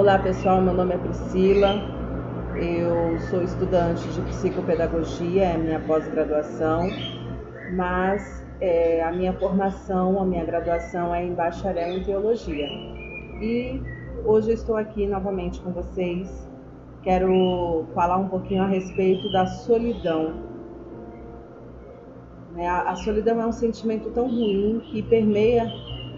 Olá pessoal, meu nome é Priscila, eu sou estudante de psicopedagogia, é minha pós-graduação, mas é, a minha formação, a minha graduação é em bacharel em teologia. E hoje estou aqui novamente com vocês. Quero falar um pouquinho a respeito da solidão. Né, a solidão é um sentimento tão ruim que permeia,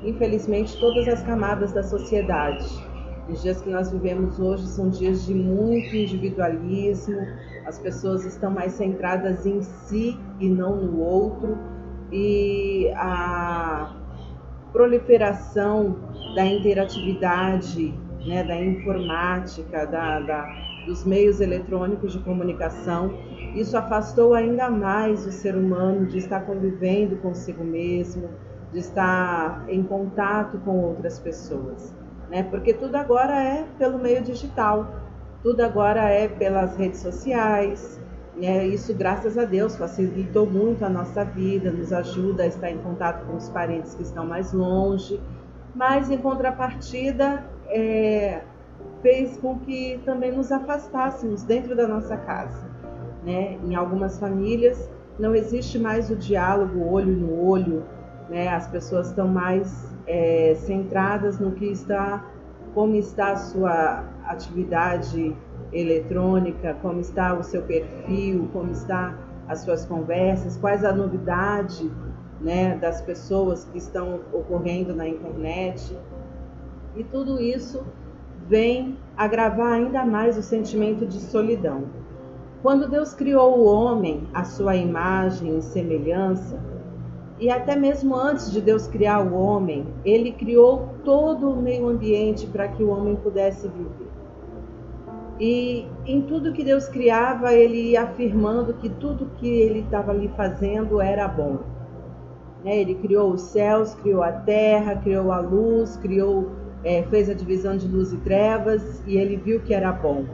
infelizmente, todas as camadas da sociedade os dias que nós vivemos hoje são dias de muito individualismo, as pessoas estão mais centradas em si e não no outro, e a proliferação da interatividade, né, da informática, da, da, dos meios eletrônicos de comunicação, isso afastou ainda mais o ser humano de estar convivendo consigo mesmo, de estar em contato com outras pessoas né? Porque tudo agora é pelo meio digital, tudo agora é pelas redes sociais. Né? Isso, graças a Deus, facilitou muito a nossa vida, nos ajuda a estar em contato com os parentes que estão mais longe, mas em contrapartida é, fez com que também nos afastássemos dentro da nossa casa. Né? Em algumas famílias não existe mais o diálogo olho no olho, né? As pessoas estão mais é, centradas no que está, como está a sua atividade eletrônica, como está o seu perfil, como está as suas conversas, quais a novidade, né, das pessoas que estão ocorrendo na internet. E tudo isso vem agravar ainda mais o sentimento de solidão. Quando Deus criou o homem à sua imagem e semelhança, e até mesmo antes de Deus criar o homem, ele criou todo o meio ambiente para que o homem pudesse viver. E em tudo que Deus criava, ele ia afirmando que tudo que ele estava ali fazendo era bom. Né? Ele criou os céus, criou a terra, criou a luz, criou, é, fez a divisão de luz e trevas e ele viu que era bom.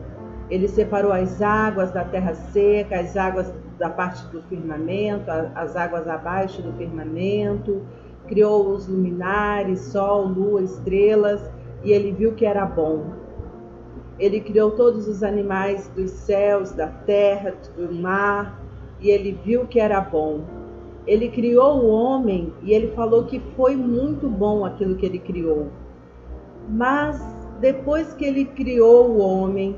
Ele separou as águas da terra seca, as águas da parte do firmamento, as águas abaixo do firmamento, criou os luminares, sol, lua, estrelas, e ele viu que era bom. Ele criou todos os animais dos céus, da terra, do mar, e ele viu que era bom. Ele criou o homem e ele falou que foi muito bom aquilo que ele criou. Mas depois que ele criou o homem,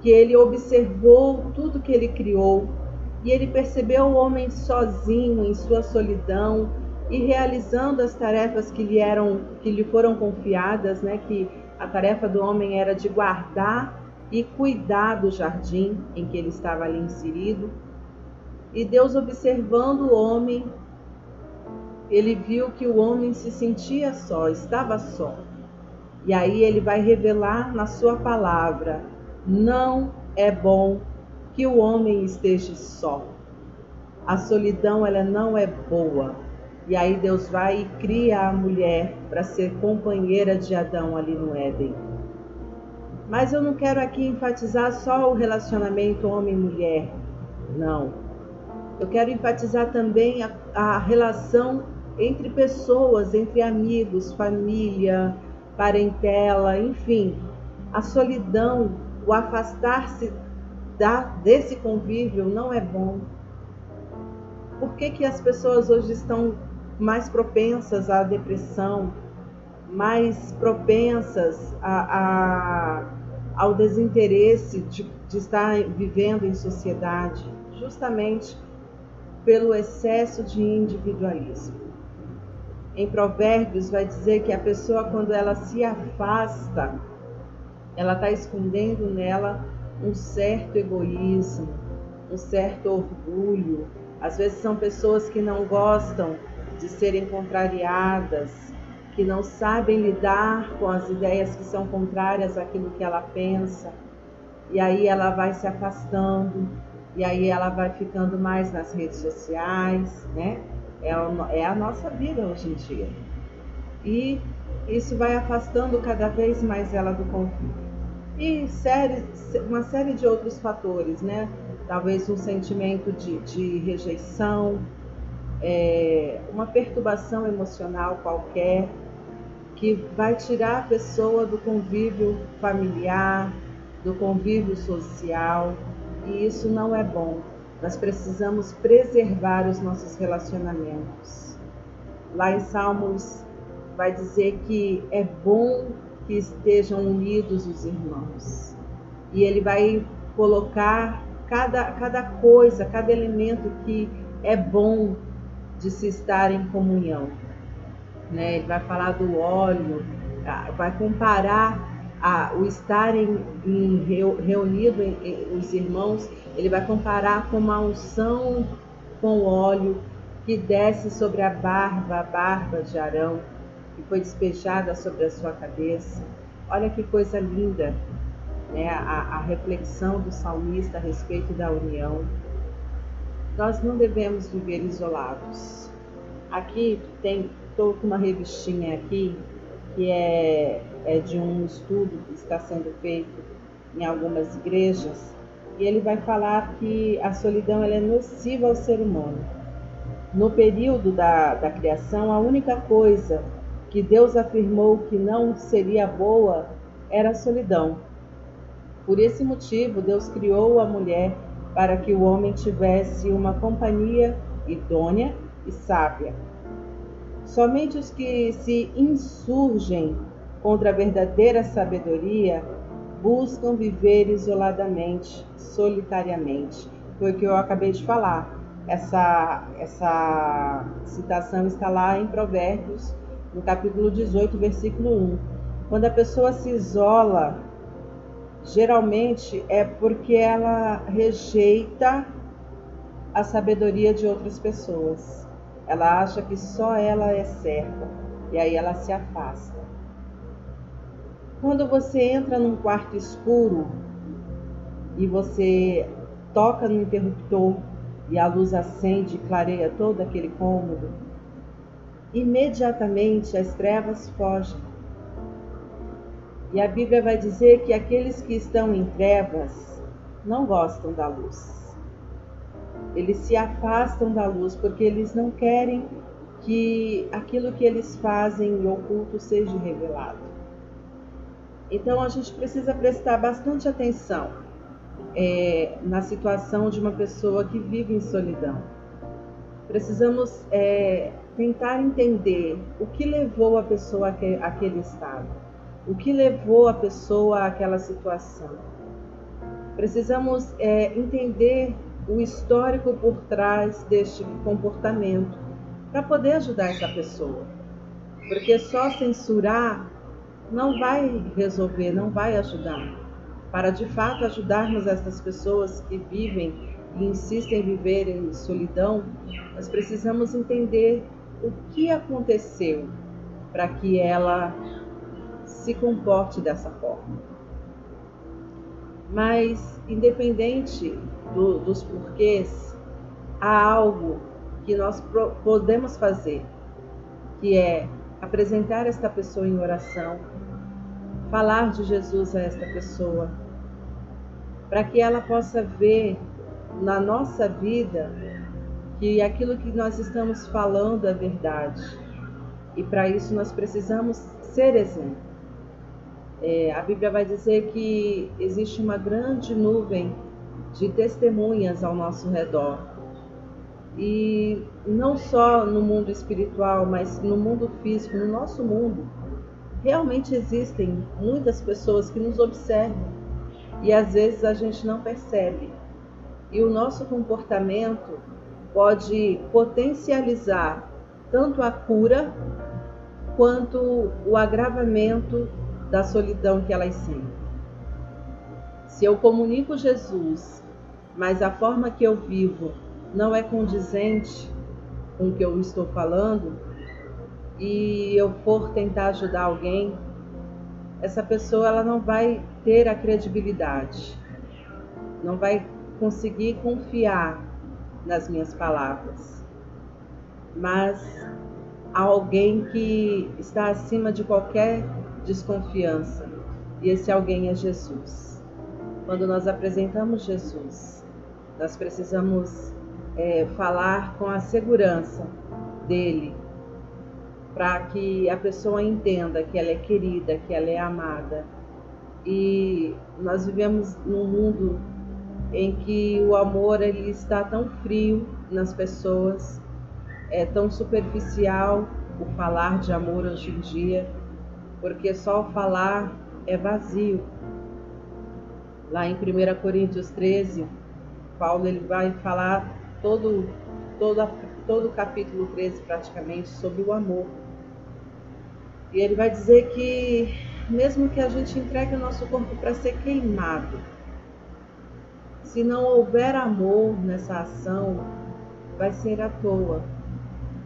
que ele observou tudo que ele criou, e ele percebeu o homem sozinho em sua solidão e realizando as tarefas que lhe eram que lhe foram confiadas, né, que a tarefa do homem era de guardar e cuidar do jardim em que ele estava ali inserido. E Deus observando o homem, ele viu que o homem se sentia só, estava só. E aí ele vai revelar na sua palavra: não é bom que o homem esteja só. A solidão ela não é boa. E aí Deus vai e cria a mulher para ser companheira de Adão ali no Éden. Mas eu não quero aqui enfatizar só o relacionamento homem-mulher. Não. Eu quero enfatizar também a, a relação entre pessoas, entre amigos, família, parentela, enfim. A solidão, o afastar-se desse convívio não é bom. Por que, que as pessoas hoje estão mais propensas à depressão, mais propensas a, a, ao desinteresse de, de estar vivendo em sociedade? Justamente pelo excesso de individualismo. Em Provérbios vai dizer que a pessoa, quando ela se afasta, ela está escondendo nela um certo egoísmo, um certo orgulho. Às vezes são pessoas que não gostam de serem contrariadas, que não sabem lidar com as ideias que são contrárias àquilo que ela pensa. E aí ela vai se afastando, e aí ela vai ficando mais nas redes sociais, né? É, é a nossa vida hoje em dia. E isso vai afastando cada vez mais ela do convívio e série, uma série de outros fatores, né? Talvez um sentimento de, de rejeição, é, uma perturbação emocional qualquer que vai tirar a pessoa do convívio familiar, do convívio social, e isso não é bom. Nós precisamos preservar os nossos relacionamentos. Lá em Salmos vai dizer que é bom que estejam unidos os irmãos. E ele vai colocar cada, cada coisa, cada elemento que é bom de se estar em comunhão. Né? Ele vai falar do óleo, vai comparar a, o estar em, em, reunido em, em, os irmãos, ele vai comparar com uma unção com óleo que desce sobre a barba, a barba de Arão, que foi despejada sobre a sua cabeça. Olha que coisa linda, né? a, a reflexão do salmista a respeito da união. Nós não devemos viver isolados. Aqui tem, estou com uma revistinha aqui que é, é de um estudo que está sendo feito em algumas igrejas e ele vai falar que a solidão ela é nociva ao ser humano. No período da, da criação, a única coisa que Deus afirmou que não seria boa era a solidão. Por esse motivo, Deus criou a mulher para que o homem tivesse uma companhia idônea e sábia. Somente os que se insurgem contra a verdadeira sabedoria buscam viver isoladamente, solitariamente. Foi o que eu acabei de falar. Essa, essa citação está lá em Provérbios, no capítulo 18, versículo 1. Quando a pessoa se isola, geralmente é porque ela rejeita a sabedoria de outras pessoas. Ela acha que só ela é certa e aí ela se afasta. Quando você entra num quarto escuro e você toca no interruptor e a luz acende e clareia todo aquele cômodo, imediatamente as trevas fogem. E a Bíblia vai dizer que aqueles que estão em trevas não gostam da luz. Eles se afastam da luz porque eles não querem que aquilo que eles fazem em oculto seja revelado. Então a gente precisa prestar bastante atenção é, na situação de uma pessoa que vive em solidão. Precisamos é, tentar entender o que levou a pessoa àquele estado, o que levou a pessoa àquela situação. Precisamos é, entender o histórico por trás deste comportamento para poder ajudar essa pessoa. Porque só censurar não vai resolver, não vai ajudar. Para de fato ajudarmos essas pessoas que vivem e insistem em viver em solidão, nós precisamos entender o que aconteceu para que ela se comporte dessa forma. Mas, independente do, dos porquês, há algo que nós podemos fazer, que é apresentar esta pessoa em oração, falar de Jesus a esta pessoa, para que ela possa ver na nossa vida que aquilo que nós estamos falando é verdade. E para isso nós precisamos ser exemplo. É, a Bíblia vai dizer que existe uma grande nuvem de testemunhas ao nosso redor. E não só no mundo espiritual, mas no mundo físico, no nosso mundo, realmente existem muitas pessoas que nos observam e às vezes a gente não percebe. E o nosso comportamento pode potencializar tanto a cura quanto o agravamento da solidão que elas sentem. Se eu comunico Jesus, mas a forma que eu vivo não é condizente com o que eu estou falando, e eu for tentar ajudar alguém, essa pessoa ela não vai ter a credibilidade, não vai conseguir confiar nas minhas palavras. Mas há alguém que está acima de qualquer desconfiança, e esse alguém é Jesus. Quando nós apresentamos Jesus, nós precisamos é, falar com a segurança dele para que a pessoa entenda que ela é querida, que ela é amada. E nós vivemos num mundo em que o amor ele está tão frio nas pessoas, é tão superficial o falar de amor hoje em dia, porque só falar é vazio. Lá em 1 Coríntios 13, Paulo ele vai falar todo, todo, todo o capítulo 13 praticamente sobre o amor. E ele vai dizer que mesmo que a gente entregue o nosso corpo para ser queimado, se não houver amor nessa ação, vai ser à toa.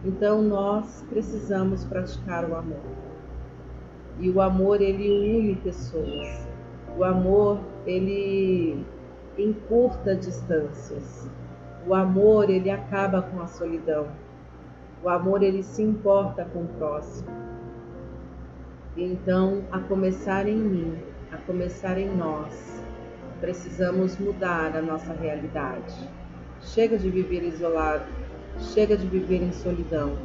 Então nós precisamos praticar o amor. E o amor ele une pessoas. O amor ele encurta distâncias. O amor ele acaba com a solidão. O amor ele se importa com o próximo. Então, a começar em mim, a começar em nós, precisamos mudar a nossa realidade. Chega de viver isolado, chega de viver em solidão.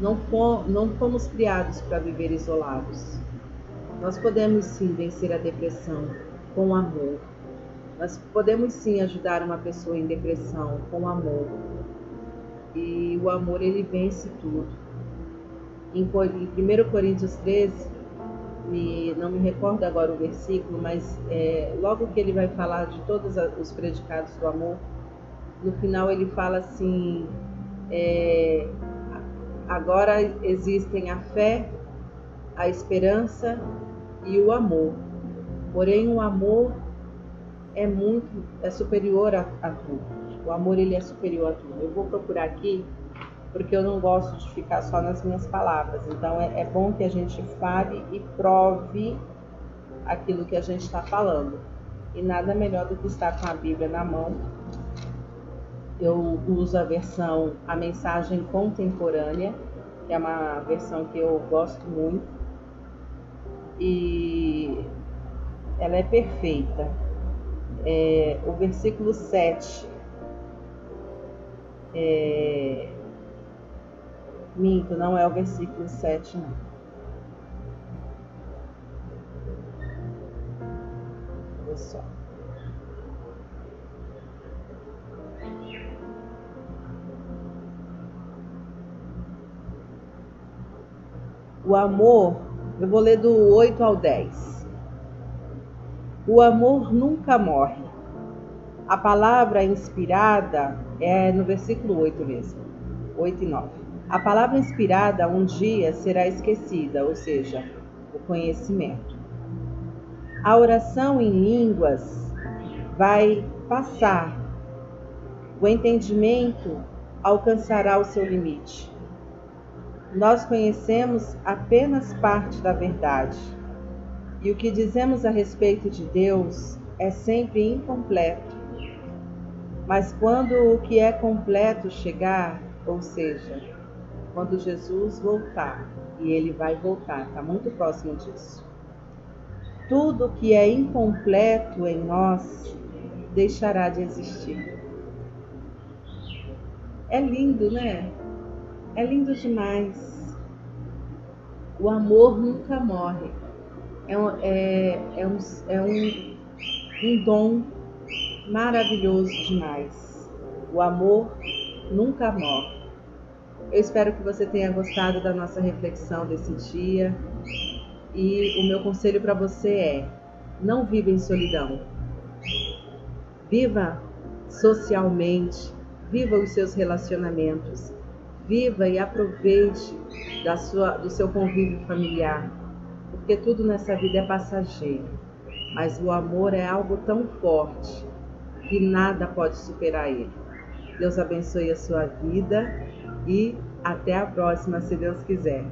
Não, não fomos criados para viver isolados. Nós podemos sim vencer a depressão com amor. Nós podemos sim ajudar uma pessoa em depressão com amor. E o amor ele vence tudo. Em 1 Coríntios 13, me, não me recordo agora o versículo, mas é, logo que ele vai falar de todos os predicados do amor, no final ele fala assim: é, agora existem a fé, a esperança e o amor. Porém, o amor é muito é superior a, a tudo. O amor ele é superior a tudo. Eu vou procurar aqui porque eu não gosto de ficar só nas minhas palavras. Então é, é bom que a gente fale e prove aquilo que a gente está falando. E nada melhor do que estar com a Bíblia na mão. Eu uso a versão A Mensagem Contemporânea, que é uma versão que eu gosto muito. E ela é perfeita. É, o versículo 7 é, Minto, não é o versículo 7, não. Olha só. O amor, eu vou ler do 8 ao 10. O amor nunca morre. A palavra inspirada é no versículo 8 mesmo, 8 e 9. A palavra inspirada um dia será esquecida, ou seja, o conhecimento. A oração em línguas vai passar. O entendimento alcançará o seu limite. Nós conhecemos apenas parte da verdade. E o que dizemos a respeito de Deus é sempre incompleto. Mas quando o que é completo chegar, ou seja, quando Jesus voltar, e ele vai voltar, está muito próximo disso. Tudo que é incompleto em nós deixará de existir. É lindo, né? É lindo demais. O amor nunca morre. É um, é, é um, é um, um dom maravilhoso demais. O amor nunca morre. Eu espero que você tenha gostado da nossa reflexão desse dia. E o meu conselho para você é: não viva em solidão. Viva socialmente, viva os seus relacionamentos, viva e aproveite da sua, do seu convívio familiar, porque tudo nessa vida é passageiro, mas o amor é algo tão forte que nada pode superar ele. Deus abençoe a sua vida e até a próxima, se Deus quiser.